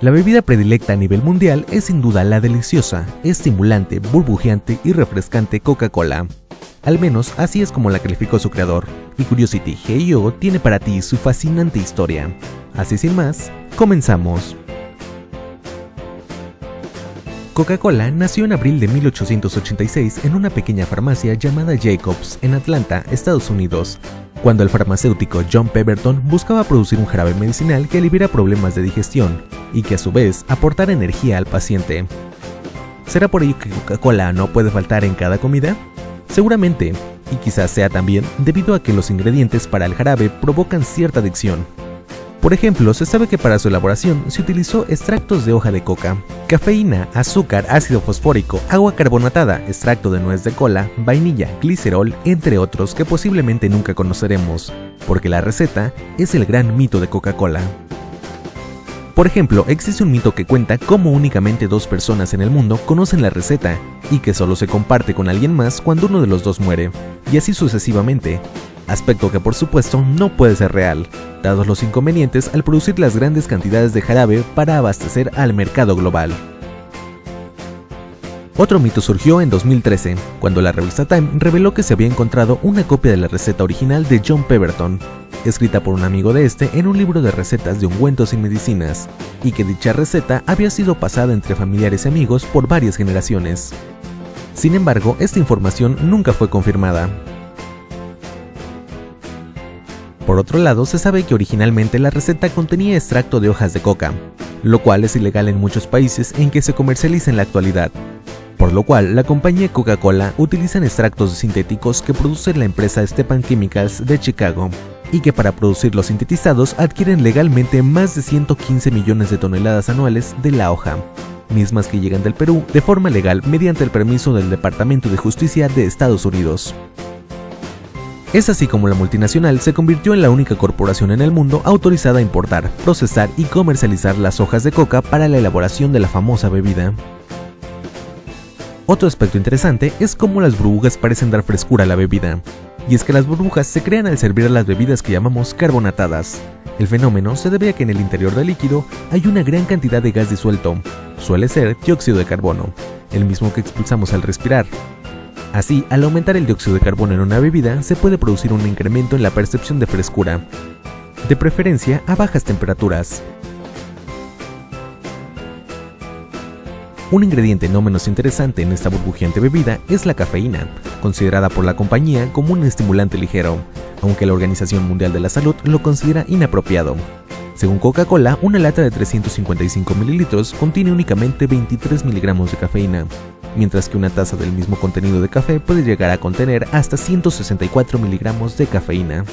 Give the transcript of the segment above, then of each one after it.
La bebida predilecta a nivel mundial es sin duda la deliciosa, estimulante, burbujeante y refrescante Coca-Cola. Al menos así es como la calificó su creador, y Curiosity G.I.O. tiene para ti su fascinante historia. Así sin más, comenzamos. Coca-Cola nació en abril de 1886 en una pequeña farmacia llamada Jacobs en Atlanta, Estados Unidos, cuando el farmacéutico John Pemberton buscaba producir un jarabe medicinal que aliviara problemas de digestión y que a su vez aportara energía al paciente. ¿Será por ello que Coca-Cola no puede faltar en cada comida? Seguramente, y quizás sea también debido a que los ingredientes para el jarabe provocan cierta adicción. Por ejemplo, se sabe que para su elaboración se utilizó extractos de hoja de coca, cafeína, azúcar, ácido fosfórico, agua carbonatada, extracto de nuez de cola, vainilla, glicerol, entre otros que posiblemente nunca conoceremos, porque la receta es el gran mito de Coca-Cola. Por ejemplo, existe un mito que cuenta cómo únicamente dos personas en el mundo conocen la receta y que solo se comparte con alguien más cuando uno de los dos muere, y así sucesivamente, aspecto que por supuesto no puede ser real, dados los inconvenientes al producir las grandes cantidades de jarabe para abastecer al mercado global. Otro mito surgió en 2013, cuando la revista Time reveló que se había encontrado una copia de la receta original de John Pemberton, escrita por un amigo de este en un libro de recetas de ungüentos y medicinas, y que dicha receta había sido pasada entre familiares y amigos por varias generaciones. Sin embargo, esta información nunca fue confirmada, por otro lado, se sabe que originalmente la receta contenía extracto de hojas de coca, lo cual es ilegal en muchos países en que se comercializa en la actualidad, por lo cual la compañía Coca-Cola utiliza extractos sintéticos que produce la empresa Stepan Chemicals de Chicago, y que para producir los sintetizados adquieren legalmente más de 115 millones de toneladas anuales de la hoja, mismas que llegan del Perú de forma legal mediante el permiso del Departamento de Justicia de Estados Unidos. Es así como la multinacional se convirtió en la única corporación en el mundo autorizada a importar, procesar y comercializar las hojas de coca para la elaboración de la famosa bebida. Otro aspecto interesante es cómo las burbujas parecen dar frescura a la bebida, y es que las burbujas se crean al servir a las bebidas que llamamos carbonatadas. El fenómeno se debe a que en el interior del líquido hay una gran cantidad de gas disuelto, suele ser dióxido de carbono, el mismo que expulsamos al respirar, Así, al aumentar el dióxido de carbono en una bebida, se puede producir un incremento en la percepción de frescura, de preferencia a bajas temperaturas. Un ingrediente no menos interesante en esta burbujeante bebida es la cafeína, considerada por la compañía como un estimulante ligero, aunque la Organización Mundial de la Salud lo considera inapropiado. Según Coca-Cola, una lata de 355 mililitros contiene únicamente 23 miligramos de cafeína, mientras que una taza del mismo contenido de café puede llegar a contener hasta 164 miligramos de cafeína.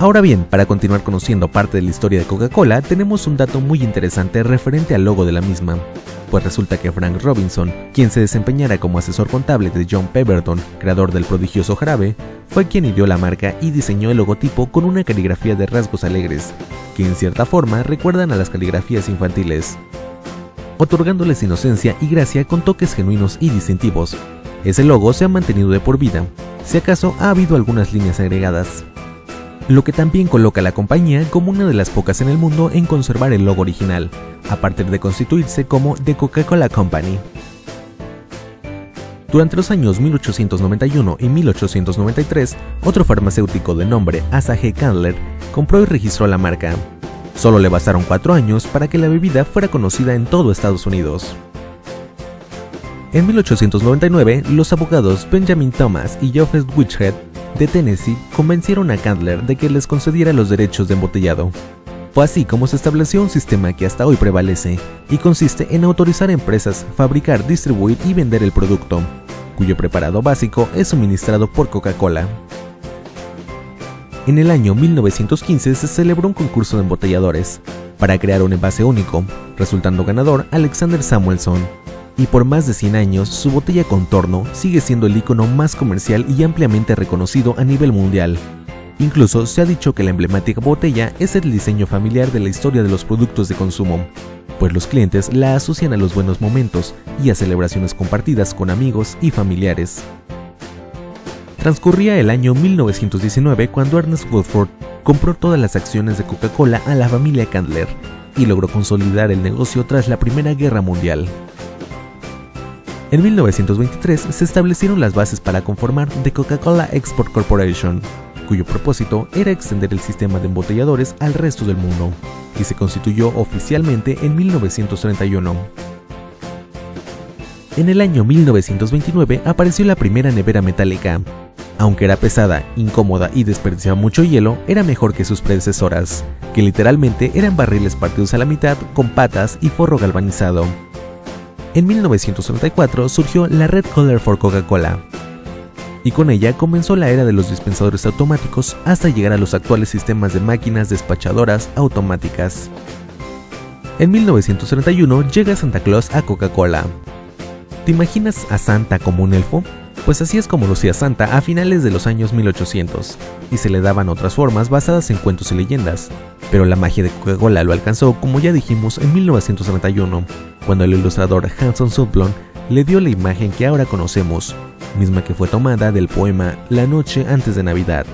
Ahora bien, para continuar conociendo parte de la historia de Coca-Cola, tenemos un dato muy interesante referente al logo de la misma, pues resulta que Frank Robinson, quien se desempeñara como asesor contable de John Pemberton, creador del prodigioso jarabe, fue quien ideó la marca y diseñó el logotipo con una caligrafía de rasgos alegres, que en cierta forma recuerdan a las caligrafías infantiles otorgándoles inocencia y gracia con toques genuinos y distintivos. Ese logo se ha mantenido de por vida, si acaso ha habido algunas líneas agregadas. Lo que también coloca a la compañía como una de las pocas en el mundo en conservar el logo original, a partir de constituirse como The Coca-Cola Company. Durante los años 1891 y 1893, otro farmacéutico de nombre Asa G. Candler compró y registró la marca, Solo le bastaron cuatro años para que la bebida fuera conocida en todo Estados Unidos. En 1899, los abogados Benjamin Thomas y Geoffrey Witchhead de Tennessee convencieron a Candler de que les concediera los derechos de embotellado. Fue así como se estableció un sistema que hasta hoy prevalece y consiste en autorizar a empresas fabricar, distribuir y vender el producto, cuyo preparado básico es suministrado por Coca-Cola. En el año 1915 se celebró un concurso de embotelladores para crear un envase único, resultando ganador Alexander Samuelson. Y por más de 100 años, su botella contorno sigue siendo el icono más comercial y ampliamente reconocido a nivel mundial. Incluso se ha dicho que la emblemática botella es el diseño familiar de la historia de los productos de consumo, pues los clientes la asocian a los buenos momentos y a celebraciones compartidas con amigos y familiares. Transcurría el año 1919 cuando Ernest Woodford compró todas las acciones de Coca-Cola a la familia Candler y logró consolidar el negocio tras la Primera Guerra Mundial. En 1923 se establecieron las bases para conformar The Coca-Cola Export Corporation, cuyo propósito era extender el sistema de embotelladores al resto del mundo, y se constituyó oficialmente en 1931. En el año 1929 apareció la primera nevera metálica. Aunque era pesada, incómoda y desperdiciaba mucho hielo, era mejor que sus predecesoras, que literalmente eran barriles partidos a la mitad con patas y forro galvanizado. En 1934 surgió la Red Color for Coca-Cola, y con ella comenzó la era de los dispensadores automáticos hasta llegar a los actuales sistemas de máquinas despachadoras automáticas. En 1931 llega Santa Claus a Coca-Cola. ¿Te imaginas a Santa como un elfo? Pues así es como lucía Santa a finales de los años 1800, y se le daban otras formas basadas en cuentos y leyendas. Pero la magia de Coca-Cola lo alcanzó, como ya dijimos, en 1931, cuando el ilustrador Hanson Sudblom le dio la imagen que ahora conocemos, misma que fue tomada del poema La noche antes de Navidad.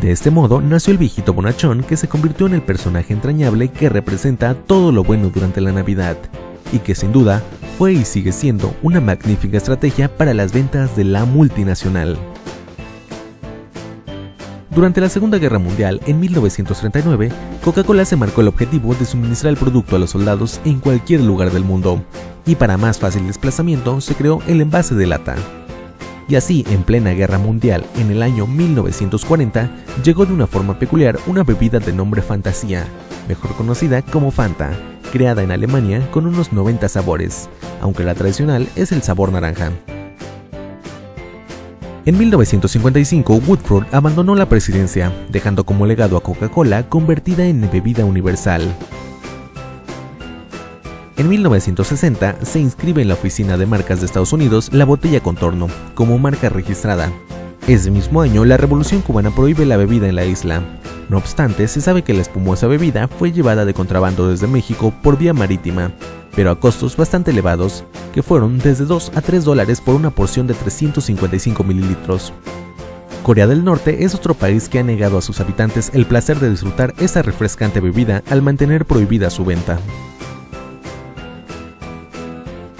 De este modo nació el viejito bonachón que se convirtió en el personaje entrañable que representa todo lo bueno durante la Navidad, y que sin duda fue y sigue siendo una magnífica estrategia para las ventas de la multinacional. Durante la Segunda Guerra Mundial, en 1939, Coca-Cola se marcó el objetivo de suministrar el producto a los soldados en cualquier lugar del mundo, y para más fácil desplazamiento se creó el envase de lata. Y así, en plena guerra mundial, en el año 1940, llegó de una forma peculiar una bebida de nombre Fantasía, mejor conocida como Fanta, creada en Alemania con unos 90 sabores, aunque la tradicional es el sabor naranja. En 1955, Woodford abandonó la presidencia, dejando como legado a Coca-Cola convertida en bebida universal. En 1960 se inscribe en la Oficina de Marcas de Estados Unidos la botella Contorno como marca registrada. Ese mismo año, la Revolución cubana prohíbe la bebida en la isla. No obstante, se sabe que la espumosa bebida fue llevada de contrabando desde México por vía marítima, pero a costos bastante elevados, que fueron desde 2 a 3 dólares por una porción de 355 mililitros. Corea del Norte es otro país que ha negado a sus habitantes el placer de disfrutar esta refrescante bebida al mantener prohibida su venta.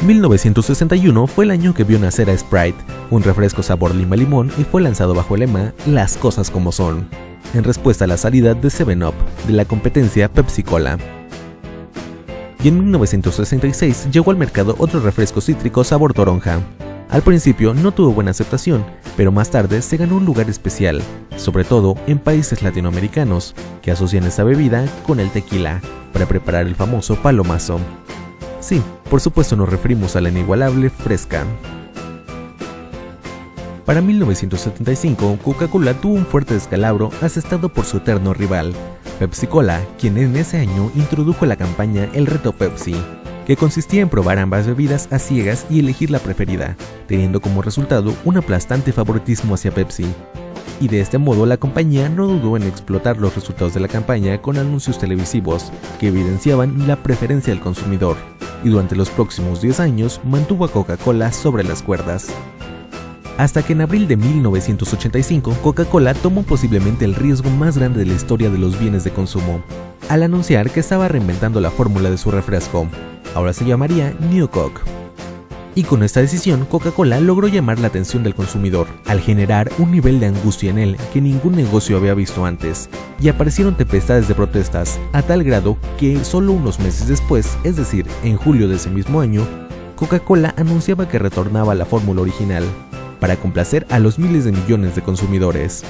1961 fue el año que vio nacer a Sprite, un refresco sabor lima-limón y fue lanzado bajo el lema Las cosas como son, en respuesta a la salida de 7-Up de la competencia Pepsi-Cola. Y en 1966 llegó al mercado otro refresco cítrico sabor toronja. Al principio no tuvo buena aceptación, pero más tarde se ganó un lugar especial, sobre todo en países latinoamericanos, que asocian esa bebida con el tequila, para preparar el famoso palomazo. Sí, por supuesto nos referimos a la inigualable fresca. Para 1975, Coca-Cola tuvo un fuerte descalabro asestado por su eterno rival, Pepsi-Cola, quien en ese año introdujo la campaña El Reto Pepsi, que consistía en probar ambas bebidas a ciegas y elegir la preferida, teniendo como resultado un aplastante favoritismo hacia Pepsi. Y de este modo la compañía no dudó en explotar los resultados de la campaña con anuncios televisivos que evidenciaban la preferencia del consumidor y durante los próximos 10 años mantuvo a Coca-Cola sobre las cuerdas. Hasta que en abril de 1985 Coca-Cola tomó posiblemente el riesgo más grande de la historia de los bienes de consumo, al anunciar que estaba reinventando la fórmula de su refresco. Ahora se llamaría New Coke. Y con esta decisión, Coca-Cola logró llamar la atención del consumidor, al generar un nivel de angustia en él que ningún negocio había visto antes, y aparecieron tempestades de protestas, a tal grado que solo unos meses después, es decir, en julio de ese mismo año, Coca-Cola anunciaba que retornaba a la fórmula original, para complacer a los miles de millones de consumidores.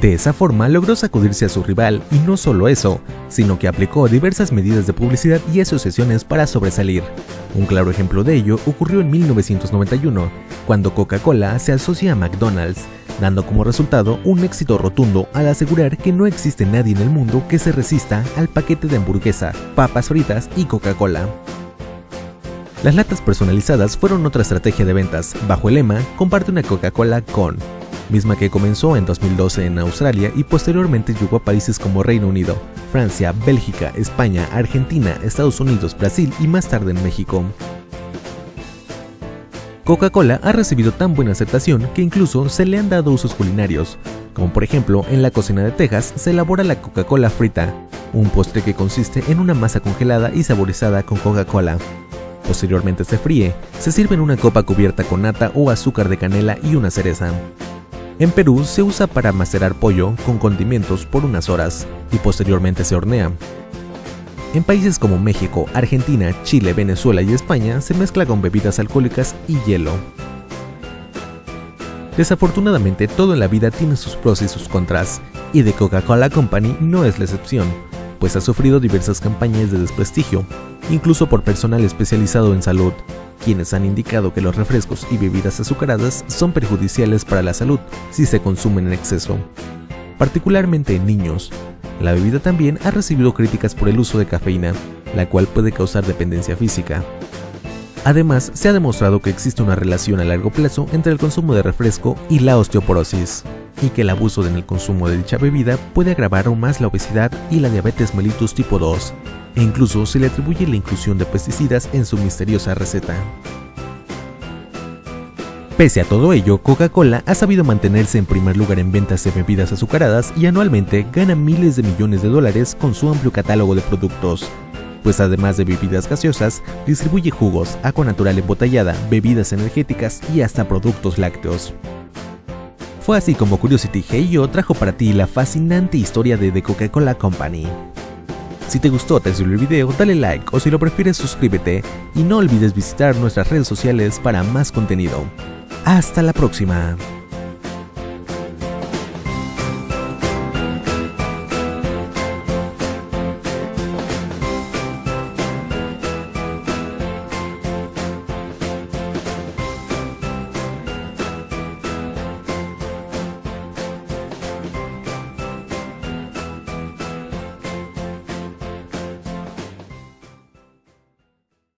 De esa forma logró sacudirse a su rival y no solo eso, sino que aplicó diversas medidas de publicidad y asociaciones para sobresalir. Un claro ejemplo de ello ocurrió en 1991, cuando Coca-Cola se asocia a McDonald's, dando como resultado un éxito rotundo al asegurar que no existe nadie en el mundo que se resista al paquete de hamburguesa, papas fritas y Coca-Cola. Las latas personalizadas fueron otra estrategia de ventas, bajo el lema Comparte una Coca-Cola con misma que comenzó en 2012 en Australia y posteriormente llegó a países como Reino Unido, Francia, Bélgica, España, Argentina, Estados Unidos, Brasil y más tarde en México. Coca-Cola ha recibido tan buena aceptación que incluso se le han dado usos culinarios, como por ejemplo en la cocina de Texas se elabora la Coca-Cola frita, un postre que consiste en una masa congelada y saborizada con Coca-Cola. Posteriormente se fríe, se sirve en una copa cubierta con nata o azúcar de canela y una cereza. En Perú se usa para macerar pollo con condimentos por unas horas y posteriormente se hornea. En países como México, Argentina, Chile, Venezuela y España se mezcla con bebidas alcohólicas y hielo. Desafortunadamente todo en la vida tiene sus pros y sus contras, y The Coca-Cola Company no es la excepción, pues ha sufrido diversas campañas de desprestigio, incluso por personal especializado en salud, quienes han indicado que los refrescos y bebidas azucaradas son perjudiciales para la salud si se consumen en exceso, particularmente en niños. La bebida también ha recibido críticas por el uso de cafeína, la cual puede causar dependencia física. Además, se ha demostrado que existe una relación a largo plazo entre el consumo de refresco y la osteoporosis, y que el abuso en el consumo de dicha bebida puede agravar aún más la obesidad y la diabetes mellitus tipo 2, e incluso se le atribuye la inclusión de pesticidas en su misteriosa receta. Pese a todo ello, Coca-Cola ha sabido mantenerse en primer lugar en ventas de bebidas azucaradas y anualmente gana miles de millones de dólares con su amplio catálogo de productos, pues además de bebidas gaseosas, distribuye jugos, agua natural embotellada, bebidas energéticas y hasta productos lácteos. Fue así como Curiosity Hey trajo para ti la fascinante historia de The Coca-Cola Company. Si te gustó te el video, dale like o si lo prefieres suscríbete y no olvides visitar nuestras redes sociales para más contenido. Hasta la próxima.